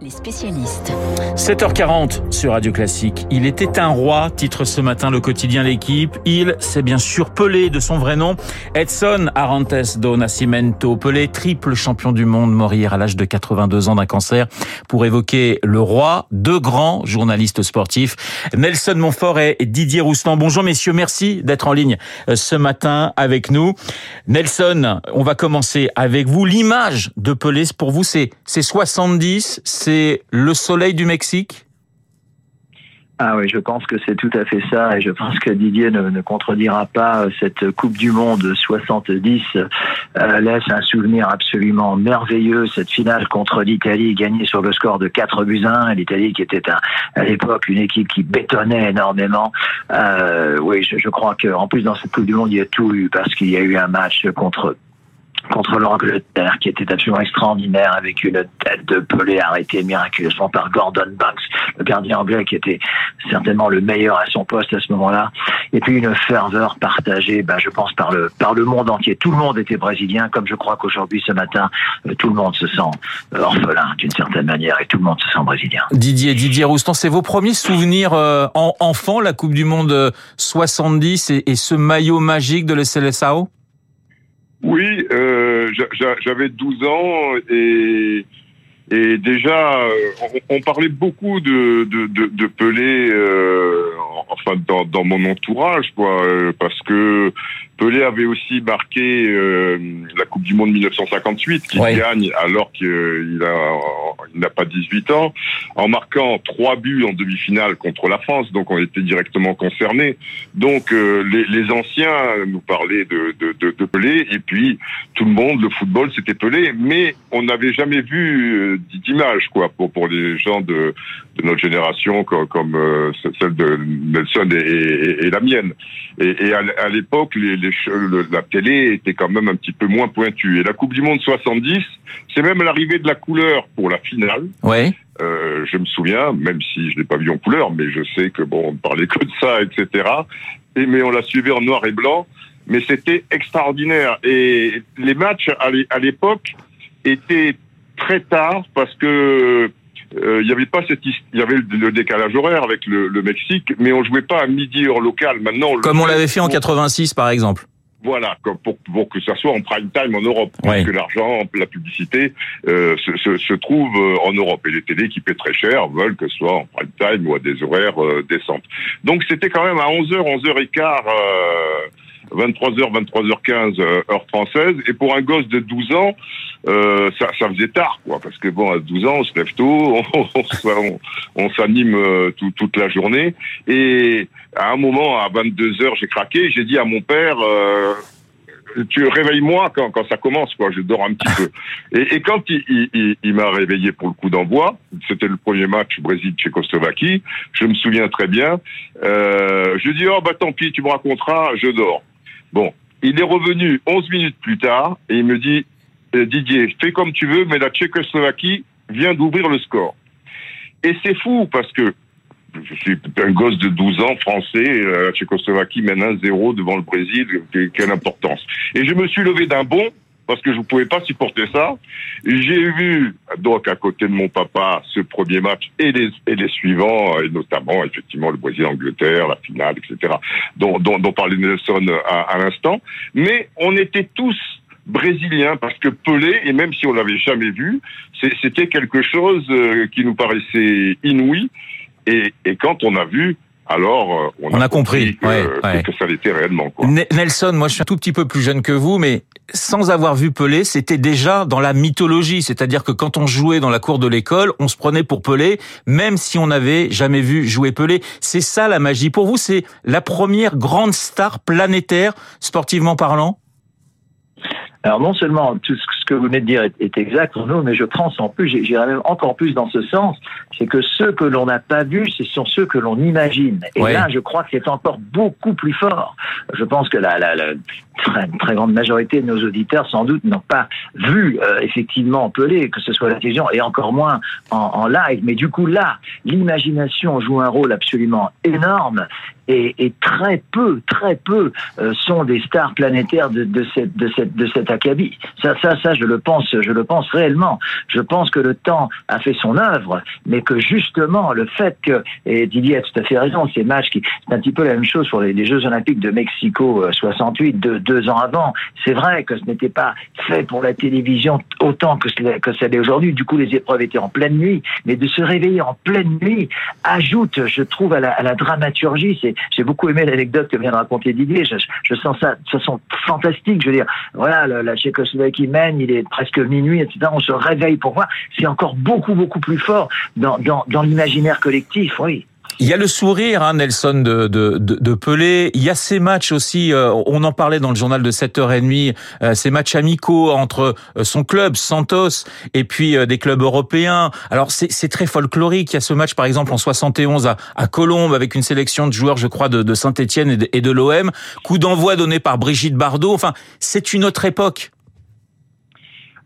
les spécialistes. 7h40 sur Radio Classique. Il était un roi, titre ce matin le quotidien L'équipe. Il, c'est bien sûr Pelé de son vrai nom. Edson Arantes do Nascimento. Pelé, triple champion du monde, mourir à l'âge de 82 ans d'un cancer. Pour évoquer le roi, deux grands journalistes sportifs, Nelson Montfort et Didier Roustan. Bonjour messieurs, merci d'être en ligne euh, ce matin avec nous. Nelson, on va commencer avec vous. L'image de Pelé, pour vous, c'est 70, c'est le soleil du Mexique? Ah oui, je pense que c'est tout à fait ça et je pense que Didier ne, contredira pas cette Coupe du Monde 70 euh, laisse un souvenir absolument merveilleux cette finale contre l'Italie gagnée sur le score de 4 buts 1 l'Italie qui était à, l'époque une équipe qui bétonnait énormément. Euh, oui, je, je crois qu'en plus dans cette Coupe du Monde il y a tout eu parce qu'il y a eu un match contre contre l'Angleterre, qui était absolument extraordinaire, avec une tête de Pelé arrêtée miraculeusement par Gordon Banks, le gardien anglais qui était certainement le meilleur à son poste à ce moment-là. Et puis une ferveur partagée, ben, je pense, par le, par le monde entier. Tout le monde était brésilien, comme je crois qu'aujourd'hui, ce matin, euh, tout le monde se sent euh, orphelin d'une certaine manière et tout le monde se sent brésilien. Didier, Didier Roustan, c'est vos premiers souvenirs euh, en enfant, la Coupe du Monde 70 et, et ce maillot magique de le Seleção oui, euh, j'avais 12 ans et, déjà, euh, on, parlait beaucoup de, Pelé, euh, enfin dans, dans, mon entourage, quoi, parce que Pelé avait aussi marqué euh, la Coupe du Monde 1958, qu'il gagne alors qu'il a, il n'a pas 18 ans, en marquant trois buts en demi-finale contre la France. Donc on était directement concernés. Donc euh, les, les, anciens nous parlaient de, de, de, de, Pelé, et puis tout le monde, le football, c'était Pelé, mais on n'avait jamais vu euh, d'image, quoi, pour pour les gens de, de notre génération, comme, comme celle de Nelson et, et, et la mienne. Et, et à, l'époque, les la télé était quand même un petit peu moins pointue. Et la Coupe du Monde 70, c'est même l'arrivée de la couleur pour la finale. Ouais. Euh, je me souviens, même si je l'ai pas vu en couleur, mais je sais que bon, on parlait que de ça, etc. Et mais on la suivait en noir et blanc. Mais c'était extraordinaire. Et les matchs à l'époque étaient très tard parce que euh, il y avait pas cette il y avait le décalage horaire avec le, le, Mexique, mais on jouait pas à midi heure locale. Maintenant, comme on l'avait fait en 86 par exemple. Voilà, pour, pour que ça soit en prime time en Europe, parce que l'argent, la publicité euh, se, se, se, trouve euh, en Europe. Et les télés qui paient très cher veulent que ce soit en prime time ou à des horaires euh, décentes. Donc c'était quand même à 11h, 11h15, 23h, 23h15 heure française. Et pour un gosse de 12 ans, euh, ça, ça faisait tard, quoi. Parce que bon, à 12 ans, on se lève tôt, on, on, on s'anime euh, tout, toute la journée. Et à un moment, à 22h, j'ai craqué. J'ai dit à mon père... Euh, tu réveilles-moi quand, quand ça commence, quoi. Je dors un petit peu. Et, et quand il, il, il m'a réveillé pour le coup d'envoi, c'était le premier match Brésil-Tchécoslovaquie. Je me souviens très bien. Euh, je dis oh bah tant pis, tu me raconteras. Je dors. Bon, il est revenu 11 minutes plus tard et il me dit euh, Didier, fais comme tu veux, mais la Tchécoslovaquie vient d'ouvrir le score. Et c'est fou parce que je suis un gosse de 12 ans français, la Tchécoslovaquie mène 1-0 devant le Brésil, quelle importance. Et je me suis levé d'un bond parce que je ne pouvais pas supporter ça. J'ai vu donc à côté de mon papa ce premier match et les, et les suivants, et notamment effectivement le Brésil-Angleterre, la finale, etc., dont, dont, dont parlait Nelson à, à l'instant. Mais on était tous brésiliens parce que Pelé, et même si on l'avait jamais vu, c'était quelque chose euh, qui nous paraissait inouï. Et, et quand on a vu alors euh, on, a, compris, que, ça l'était réellement. Quoi. Nelson, moi je suis un tout petit peu plus jeune que vous, mais sans avoir vu Pelé, c'était déjà dans la mythologie, c'est-à-dire que quand on jouait dans la cour de l'école, on se prenait pour Pelé, même si on n'avait jamais vu jouer Pelé. C'est ça la magie. Pour vous, c'est la première grande star planétaire, sportivement parlant? Alors non seulement tout ce que vous venez de dire est, exact pour nous, mais je pense en plus, j'irais même encore plus dans ce sens, c'est que ceux que l'on n'a pas vus, ce sont ceux que l'on imagine. Et là, je crois que c'est encore beaucoup plus fort. Je pense que la, la, la très, très grande majorité de nos auditeurs sans doute n'ont pas vu euh, effectivement Pelé, que ce soit la télévision et encore moins en, en live. Mais du coup là, l'imagination joue un rôle absolument énorme et, et, très peu, très peu euh, sont des stars planétaires de, de, cette, de, cette, de cet acabit. Ça, ça, ça, je le pense, je le pense réellement. Je pense que le temps a fait son œuvre, mais que justement le fait que, et Didier a tout à fait raison, ces matchs qui, c'est un petit peu la même chose pour les, Jeux Olympiques de Mexico 68, euh, deux, ans avant. C'est vrai que ce n'était pas fait pour la télévision autant que, que ça l'est aujourd'hui. Du coup, les épreuves étaient en pleine nuit, mais de se réveiller en pleine nuit ajoute, je trouve, à la, à la dramaturgie. J'ai beaucoup aimé l'anecdote que vient de raconter Didier. Je, sens ça de façon fantastique. Je veux dire, voilà, la, la Tchécoslovaquie mène, il est presque minuit, etc. On se réveille pour voir. C'est encore beaucoup, beaucoup plus fort dans, dans, dans l'imaginaire collectif, oui. Il y a le sourire, hein, Nelson, de, de, de, Pelé. Il y a ces matchs aussi, euh, on en parlait dans le journal de 7h30, euh, ces matchs amicaux entre euh, son club, Santos, et puis des clubs européens. Alors c'est très folklorique. Il y a ce match, par exemple, en 71 à, à Colombes, avec une sélection de joueurs, je crois, de, de Saint-Etienne et de, de l'OM. Coup d'envoi donné par Brigitte Bardot. Enfin, c'est une autre époque.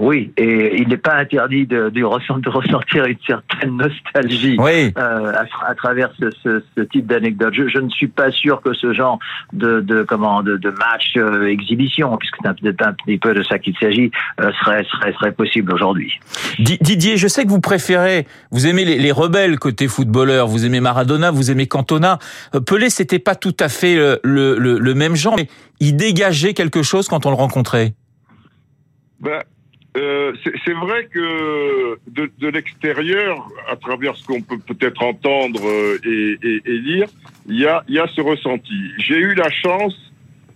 Oui, et il n'est pas interdit de, de, ressentir une certaine nostalgie oui. euh, à, à, travers ce, ce, ce type d'anecdote. Je, je, ne suis pas sûr que ce genre de, de comment de, de match euh, exhibition, puisque c'est peut-être un petit peu de ça qu'il s'agit, euh, serait, serait serait possible aujourd'hui. Didier, je sais que vous préférez, vous aimez les, les, rebelles côté footballeur, vous aimez Maradona, vous aimez Cantona. Pelé, c'était pas tout à fait le, le, le, le même genre, mais il dégageait quelque chose quand on le rencontrait? Ben euh, c'est vrai que de, de l'extérieur, à travers ce qu'on peut peut-être entendre euh, et, et, et, lire, il y a, y a ce ressenti. J'ai eu la chance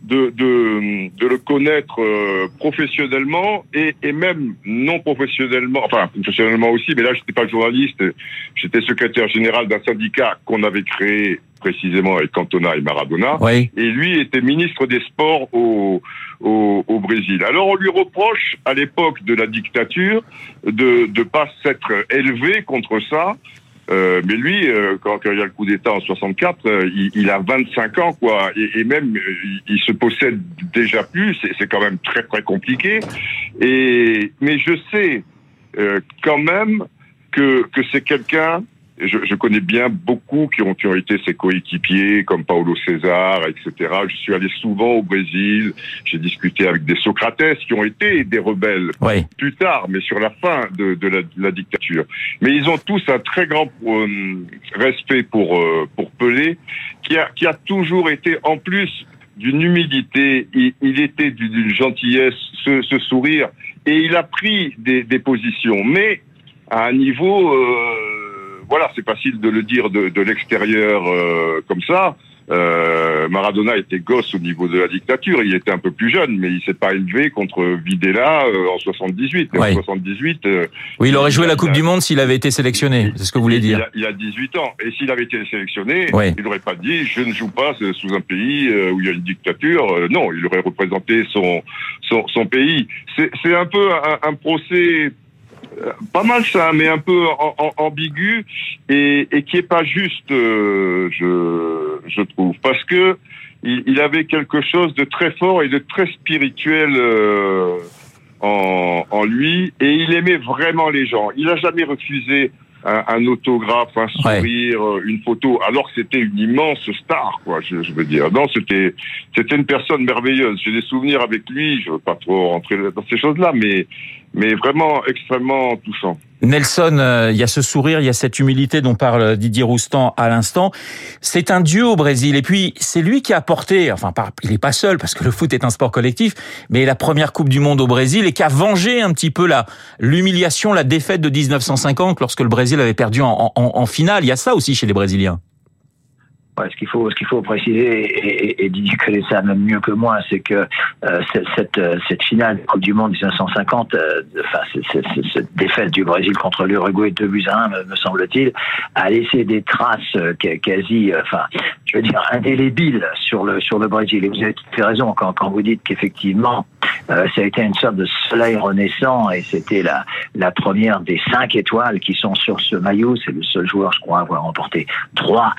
de, de, de le connaître euh, professionnellement et, et, même non professionnellement, enfin professionnellement aussi, mais là je n'étais pas journaliste, j'étais secrétaire général d'un syndicat qu'on avait créé précisément avec Cantona et Maradona, oui. et lui était ministre des Sports au, au, au, Brésil. Alors on lui reproche à l'époque de la dictature de ne pas s'être élevé contre ça, euh, mais lui, euh, quand, il y a le coup d'État en 64, euh, il, a 25 ans, quoi, et, et même il, il, se possède déjà plus. C'est quand même très très compliqué. Et mais je sais euh, quand même que que c'est quelqu'un je, je, connais bien beaucoup qui ont, qui ont été ses coéquipiers, comme Paulo César, etc. Je suis allé souvent au Brésil, j'ai discuté avec des Socrates qui ont été des rebelles oui. plus tard, mais sur la fin de, de, la, de, la, dictature. Mais ils ont tous un très grand euh, respect pour, euh, pour Pelé, qui a, qui a toujours été, en plus d'une humilité, il, il était d'une gentillesse, ce, ce, sourire, et il a pris des, des positions, mais à un niveau... Euh, voilà, c'est facile de le dire de, de l'extérieur euh, comme ça. Euh, Maradona était gosse au niveau de la dictature, il était un peu plus jeune, mais il s'est pas élevé contre Videla euh, en 78. Ouais. En 78. Euh, oui, il aurait joué la Coupe du Monde s'il avait été sélectionné. C'est ce que vous voulez dire. Il a, il a 18 ans, et s'il avait été sélectionné, ouais. il n'aurait pas dit je ne joue pas sous un pays euh, où il y a une dictature. Euh, non, il aurait représenté son son, son pays. C'est un peu un, un procès pas mal ça, mais un peu ambigu et, qui est pas juste, euh, je, trouve, parce que il, avait quelque chose de très fort et de très spirituel euh, en, en, lui, et il aimait vraiment les gens. Il a jamais refusé un, un autographe, un sourire, ouais. une photo, alors que c'était une immense star, quoi. Je, je veux dire, non, c'était c'était une personne merveilleuse. J'ai des souvenirs avec lui. Je veux pas trop rentrer dans ces choses-là, mais mais vraiment extrêmement touchant. Nelson, euh, il y a ce sourire, il y a cette humilité dont parle Didier Roustan à l'instant. C'est un dieu au Brésil. Et puis, c'est lui qui a apporté, enfin, il n'est pas seul parce que le foot est un sport collectif, mais la première Coupe du Monde au Brésil et qui a vengé un petit peu la, l'humiliation, la défaite de 1950 lorsque le Brésil avait perdu en, en, en finale. Il y a ça aussi chez les Brésiliens. Ouais, ce qu'il faut, ce qu'il faut préciser, et, et, Didier connaît ça même mieux que moi, c'est que euh, cette, cette finale Coupe du Monde 1950, euh, enfin cette défaite du Brésil contre l'Uruguay de buts à 1, me, me semble-t-il, a laissé des traces euh, quasi, euh, enfin, je veux dire indélébiles sur le sur le Brésil. Et vous avez tout fait raison quand, quand vous dites qu'effectivement ça a été une sorte de soleil renaissant et c'était la, la première des cinq étoiles qui sont sur ce maillot. C'est le seul joueur, je crois, à avoir remporté trois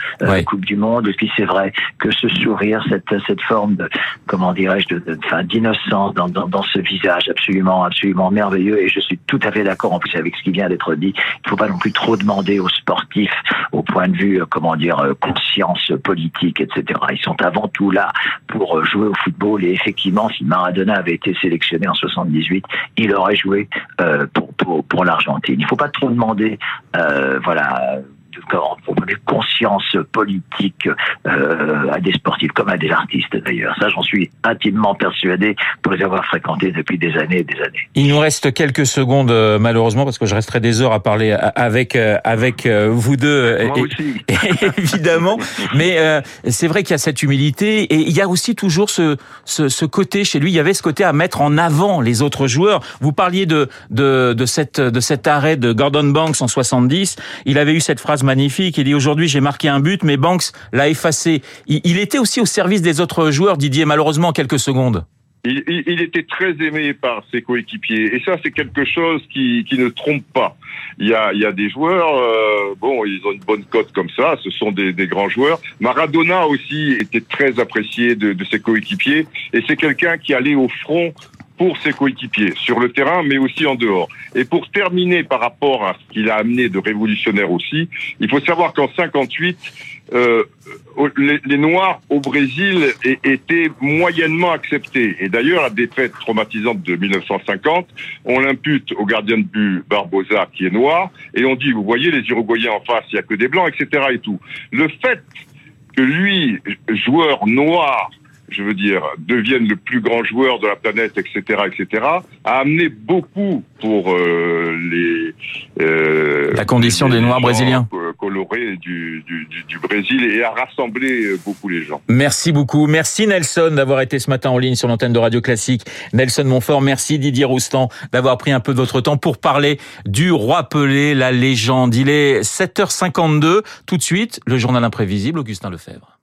Coupes du Monde. Et puis c'est vrai que ce sourire, cette, cette forme de, comment dirais-je, de, fin, d'innocence dans, dans, dans, ce visage absolument, absolument merveilleux. Et je suis tout à fait d'accord en plus avec ce qui vient d'être dit. Il ne faut pas non plus trop demander aux sportifs au point de vue, comment dire, conscience politique, etc. Ils sont avant tout là pour jouer au football. Et effectivement, si Maradona avait été sélectionné en 78, il aurait joué euh, pour, l'Argentine. Il ne faut pas trop demander, euh, voilà, pour donner conscience politique euh, à des sportifs comme à des artistes d'ailleurs. Ça, j'en suis intimement persuadé pour les avoir fréquentés depuis des années et des années. Il nous reste quelques secondes euh, malheureusement parce que je resterai des heures à parler avec euh, avec vous deux Moi aussi. évidemment. Mais c'est vrai qu'il y a cette humilité et il y a aussi toujours ce, ce, ce côté chez lui. Il y avait ce côté à mettre en avant les autres joueurs. Vous parliez de de de cette de cet arrêt de Gordon Banks en 70. Il avait eu cette phrase magnifique. Il dit aujourd'hui j'ai marqué un but, mais Banks l'a effacé. Il, était aussi au service des autres joueurs, Didier, malheureusement quelques secondes. Il, était très aimé par ses coéquipiers et ça c'est quelque chose qui, ne trompe pas. Il y a, il y a des joueurs, euh, bon, ils ont une bonne cote comme ça, ce sont des, grands joueurs. Maradona aussi était très apprécié de ses coéquipiers et c'est quelqu'un qui allait au front pour ses coéquipiers sur le terrain, mais aussi en dehors. Et pour terminer par rapport à ce qu'il a amené de révolutionnaire aussi, il faut savoir qu'en 58, euh, les, les, Noirs au Brésil étaient moyennement acceptés. Et d'ailleurs, la défaite traumatisante de 1950, on l'impute au gardien de but Barbosa, qui est noir, et on dit, vous voyez, les Uruguayens en face, il n'y a que des blancs, etc. Et tout. Le fait que lui, joueur noir, je veux dire, devienne le plus grand joueur de la planète, etc., etc., a amené beaucoup pour euh, les euh, la condition des Noirs brésiliens euh, colorés du, du, du, Brésil et a rassemblé beaucoup les gens. Merci beaucoup, merci Nelson d'avoir été ce matin en ligne sur l'antenne de Radio Classique. Nelson Montfort, merci Didier Roustan d'avoir pris un peu de votre temps pour parler du roi Pelé, la légende. Il est 7h52. Tout de suite, le journal imprévisible, Augustin Lefebvre.